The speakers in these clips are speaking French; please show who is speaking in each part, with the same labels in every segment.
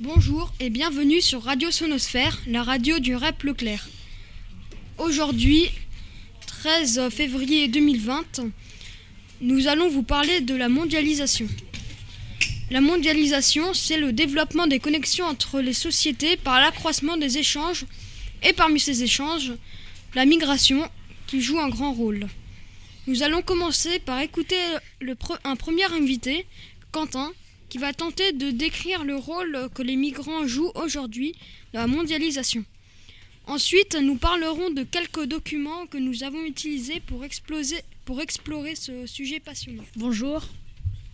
Speaker 1: Bonjour et bienvenue sur Radio Sonosphère, la radio du REP Leclerc. Aujourd'hui, 13 février 2020, nous allons vous parler de la mondialisation. La mondialisation, c'est le développement des connexions entre les sociétés par l'accroissement des échanges et parmi ces échanges, la migration qui joue un grand rôle. Nous allons commencer par écouter un premier invité, Quentin, qui va tenter de décrire le rôle que les migrants jouent aujourd'hui dans la mondialisation. Ensuite, nous parlerons de quelques documents que nous avons utilisés pour, explorer ce sujet passionnant.
Speaker 2: Bonjour,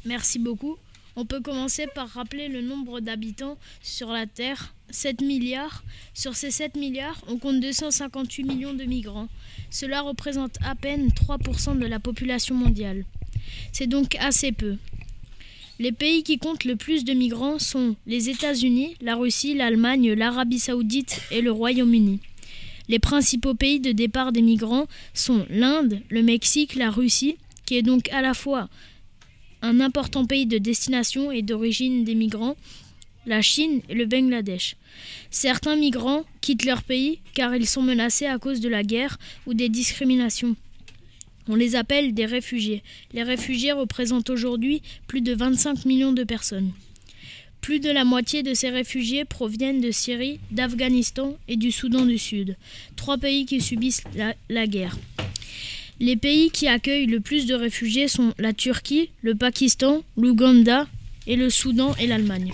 Speaker 2: merci beaucoup. On peut commencer par rappeler le nombre d'habitants sur la Terre, 7 milliards. Sur ces 7 milliards, on compte 258 millions de migrants. Cela représente à peine 3% de la population mondiale. C'est donc assez peu. Les pays qui comptent le plus de migrants sont les États-Unis, la Russie, l'Allemagne, l'Arabie saoudite et le Royaume-Uni. Les principaux pays de départ des migrants sont l'Inde, le Mexique, la Russie, qui est donc à la fois un important pays de destination et d'origine des migrants, la Chine et le Bangladesh. Certains migrants quittent leur pays car ils sont menacés à cause de la guerre ou des discriminations. On les appelle des réfugiés. Les réfugiés représentent aujourd'hui plus de 25 millions de personnes. Plus de la moitié de ces réfugiés proviennent de Syrie, d'Afghanistan et du Soudan du Sud, trois pays qui subissent la, guerre. Les pays qui accueillent le plus de réfugiés sont la Turquie, le Pakistan, l'Ouganda et le Soudan et l'Allemagne.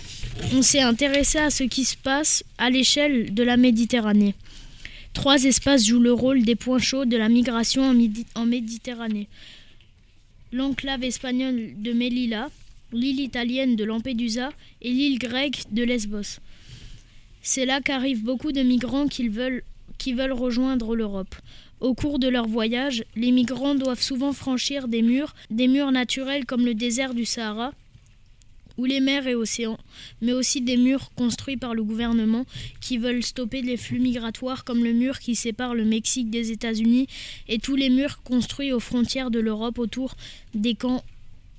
Speaker 2: On s'est intéressé à ce qui se passe à l'échelle de la Méditerranée. Trois espaces jouent le rôle des points chauds de la migration en, Méditerranée. L'enclave espagnole de Melilla, l'île italienne de Lampedusa et l'île grecque de Lesbos. C'est là qu'arrivent beaucoup de migrants qui veulent, rejoindre l'Europe. Au cours de leur voyage, les migrants doivent souvent franchir des murs, des murs naturels comme le désert du Sahara, ou les mers et océans, mais aussi des murs construits par le gouvernement qui veulent stopper les flux migratoires comme le mur qui sépare le Mexique des États-Unis et tous les murs construits aux frontières de l'Europe autour des camps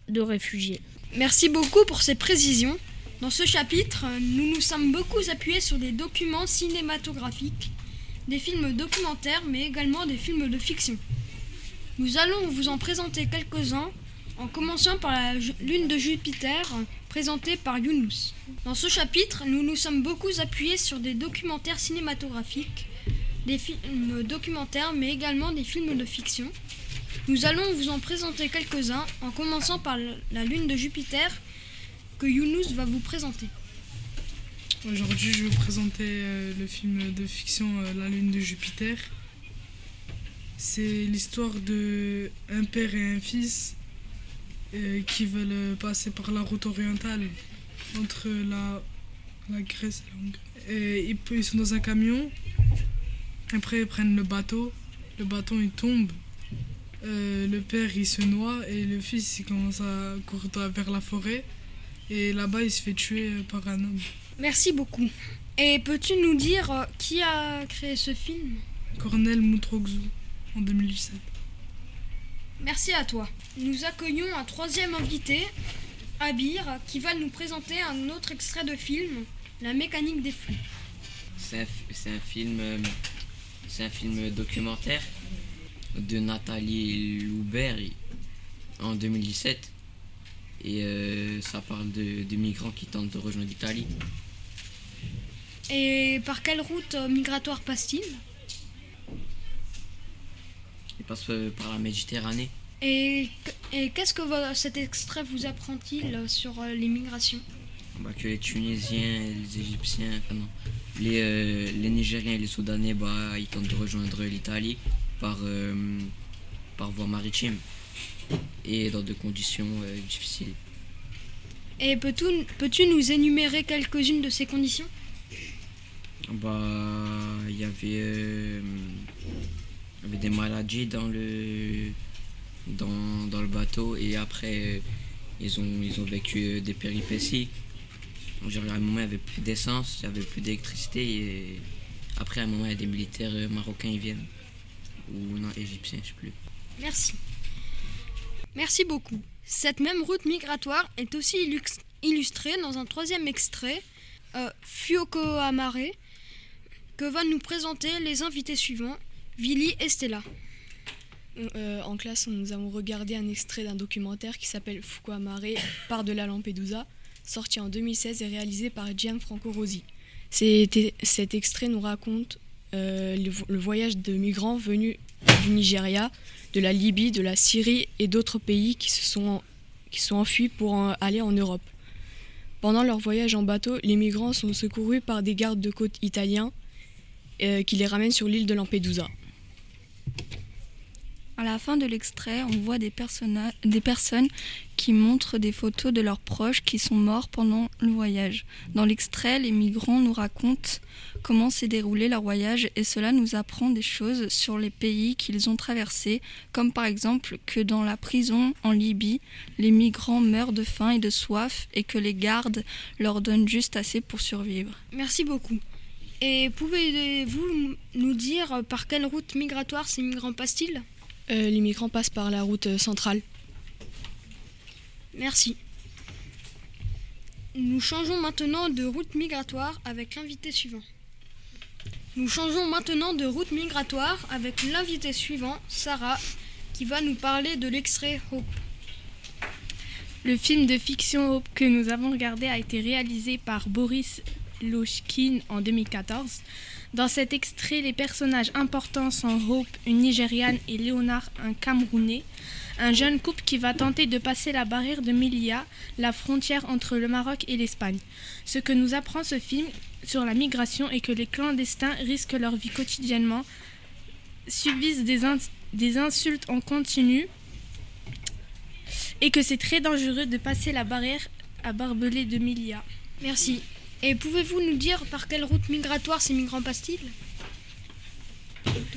Speaker 2: de réfugiés.
Speaker 1: Merci beaucoup pour ces précisions. Dans ce chapitre, nous nous sommes beaucoup appuyés sur des documents cinématographiques, des films documentaires, mais également des films de fiction. Nous allons vous en présenter quelques-uns, en commençant par la lune de Jupiter, présentée par Younous. Dans ce chapitre, nous nous sommes beaucoup appuyés sur des documentaires cinématographiques, des films documentaires, mais également des films de fiction. Nous allons vous en présenter quelques-uns, en commençant par la lune de Jupiter que Younous va vous présenter.
Speaker 3: Aujourd'hui, je vais vous présenter euh, le film de fiction euh, La lune de Jupiter. C'est l'histoire de un père et un fils euh, qui veulent passer par la route orientale entre la, la Grèce et la Et ils sont dans un camion. Après, ils prennent le bateau. Le bateau, il tombe euh, le père il se noie et le fils il commence à courir vers la forêt et là-bas il se fait tuer euh, par un homme.
Speaker 1: Merci beaucoup. Et peux-tu nous dire euh, qui a créé ce film?
Speaker 3: Cornel Moutroxou en 2017.
Speaker 1: Merci à toi. Nous accueillons un troisième invité, Abir, qui va nous présenter un autre extrait de film, La mécanique des flux.
Speaker 4: C'est un, film, c'est un film documentaire de Nathalie Loubert en 2017. Et euh, ça parle de, migrants qui tentent de rejoindre l'Italie.
Speaker 1: Et par quelle route euh, migratoire passe-t-il?
Speaker 4: Passe euh, par la Méditerranée.
Speaker 1: Et, et qu'est-ce que cet extrait vous apprend-il sur l'immigration?
Speaker 4: Bah, Que les Tunisiens, les Égyptiens, les, les Nigériens et les Soudanais, bah, ils tentent de rejoindre l'Italie par, euh, par voie maritime et dans des conditions euh, difficiles.
Speaker 1: Et peux-tu peux nous énumérer quelques-unes de ces conditions?
Speaker 4: Bah, il y avait, euh, avait des maladies dans le, dans, dans, le bateau et après ils ont, ils ont vécu des péripéties. à un moment, il n'y avait plus d'essence, il n'y avait plus d'électricité et après, à un moment, il y a des militaires marocains qui viennent ou non égyptien, je sais plus.
Speaker 1: Merci. Merci beaucoup. Cette même route migratoire est aussi illustrée dans un troisième extrait euh, Fuoko Amare, que va nous présenter les invités suivants, Vili et Stella.
Speaker 5: Euh, en classe, nous avons regardé un extrait d'un documentaire qui s'appelle Fuku Amare, Par de la Lampedusa, sorti en 2016 et réalisé par Gianfranco Rosi. Cet, cet extrait nous raconte euh, le, voyage de migrants venus du Nigeria, de la Libye, de la Syrie et d'autres pays qui se sont, enfuis pour aller en Europe. Pendant leur voyage en bateau, les migrants sont secourus par des gardes de côte italiens euh, qui les ramènent sur l'île de Lampedusa.
Speaker 6: À la fin de l'extrait, on voit des, des personnes qui montrent des photos de leurs proches qui sont morts pendant le voyage. Dans l'extrait, les migrants nous racontent comment s'est déroulé leur voyage et cela nous apprend des choses sur les pays qu'ils ont traversés, comme par exemple que dans la prison en Libye, les migrants meurent de faim et de soif et que les gardes leur donnent juste assez pour survivre.
Speaker 1: Merci beaucoup. Et pouvez-vous nous dire par quelle route migratoire ces migrants passent-ils?
Speaker 5: Euh, les migrants passent par la route euh, centrale.
Speaker 1: Merci. Nous changeons maintenant de route migratoire avec l'invité suivant. Nous changeons maintenant de route migratoire avec l'invité suivant, Sarah, qui va nous parler de l'extrait Hope.
Speaker 7: Le film de fiction Hope que nous avons regardé a été réalisé par Boris Lochkin en 2014. Dans cet extrait, les personnages importants sont Hope, une Nigériane, et Léonard, un Camerounais. Un jeune couple qui va tenter de passer la barrière de Melilla, la frontière entre le Maroc et l'Espagne. Ce que nous apprend ce film sur la migration est que les clandestins risquent leur vie quotidiennement, subissent des, in- des insultes en continu et que c'est très dangereux de passer la barrière à barbelé de Melilla.
Speaker 1: Merci. Et pouvez-vous nous dire par quelle route migratoire ces migrants passent-ils?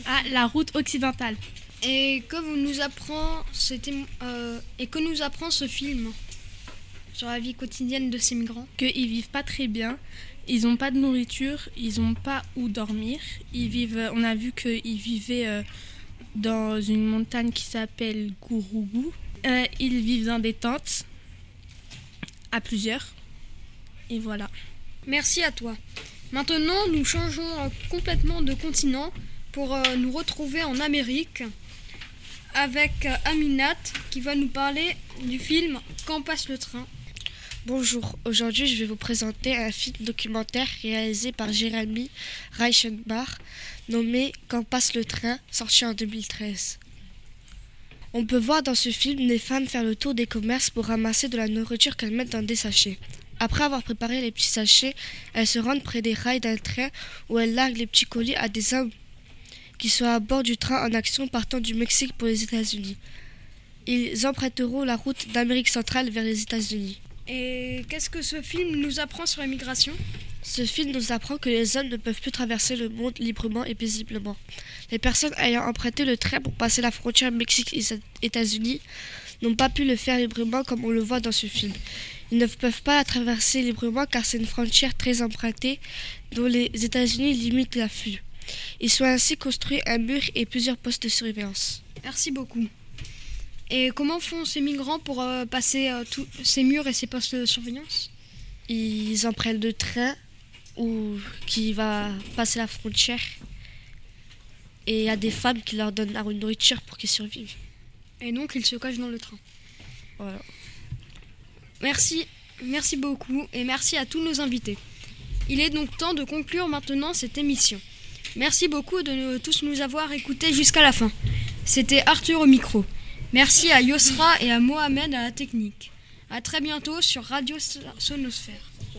Speaker 7: Ah, la route occidentale.
Speaker 1: Et que vous nous apprend euh, et que nous apprend ce film sur la vie quotidienne de ces migrants?
Speaker 7: Qu'ils vivent pas très bien, ils n'ont pas de nourriture, ils n'ont pas où dormir. Ils vivent, on a vu qu'ils vivaient euh, dans une montagne qui s'appelle Gourougou. Euh, ils vivent dans des tentes, à plusieurs. Et voilà.
Speaker 1: Merci à toi. Maintenant, nous changeons complètement de continent pour euh, nous retrouver en Amérique avec euh, Aminat qui va nous parler du film Quand passe le train.
Speaker 8: Bonjour, aujourd'hui je vais vous présenter un film documentaire réalisé par Jérémy Reichenbach nommé Quand passe le train, sorti en 2013. On peut voir dans ce film des femmes faire le tour des commerces pour ramasser de la nourriture qu'elles mettent dans des sachets. Après avoir préparé les petits sachets, elles se rendent près des rails d'un train où elles larguent les petits colis à des hommes qui sont à bord du train en action partant du Mexique pour les États-Unis. Ils emprunteront la route d'Amérique centrale vers les États-Unis.
Speaker 1: Et qu'est-ce que ce film nous apprend sur l'immigration?
Speaker 8: Ce film nous apprend que les hommes ne peuvent plus traverser le monde librement et paisiblement. Les personnes ayant emprunté le train pour passer la frontière Mexique-États-Unis n'ont pas pu le faire librement comme on le voit dans ce film. Ils ne peuvent pas la traverser librement car c'est une frontière très empruntée dont les États-Unis limitent l'afflux. Ils sont ainsi construits un mur et plusieurs postes de surveillance.
Speaker 1: Merci beaucoup. Et comment font ces migrants pour euh, passer euh, tous ces murs et ces postes de surveillance?
Speaker 8: Ils empruntent le train ou qui va passer la frontière et il y a des femmes qui leur donnent la nourriture pour qu'ils survivent.
Speaker 1: Et donc ils se cachent dans le train.
Speaker 8: Voilà.
Speaker 1: Merci, merci beaucoup et merci à tous nos invités. Il est donc temps de conclure maintenant cette émission. Merci beaucoup de nous- tous nous avoir écoutés jusqu'à la fin. C'était Arthur au micro. Merci à Yosra et à Mohamed à la technique. A très bientôt sur Radio Sonosphère.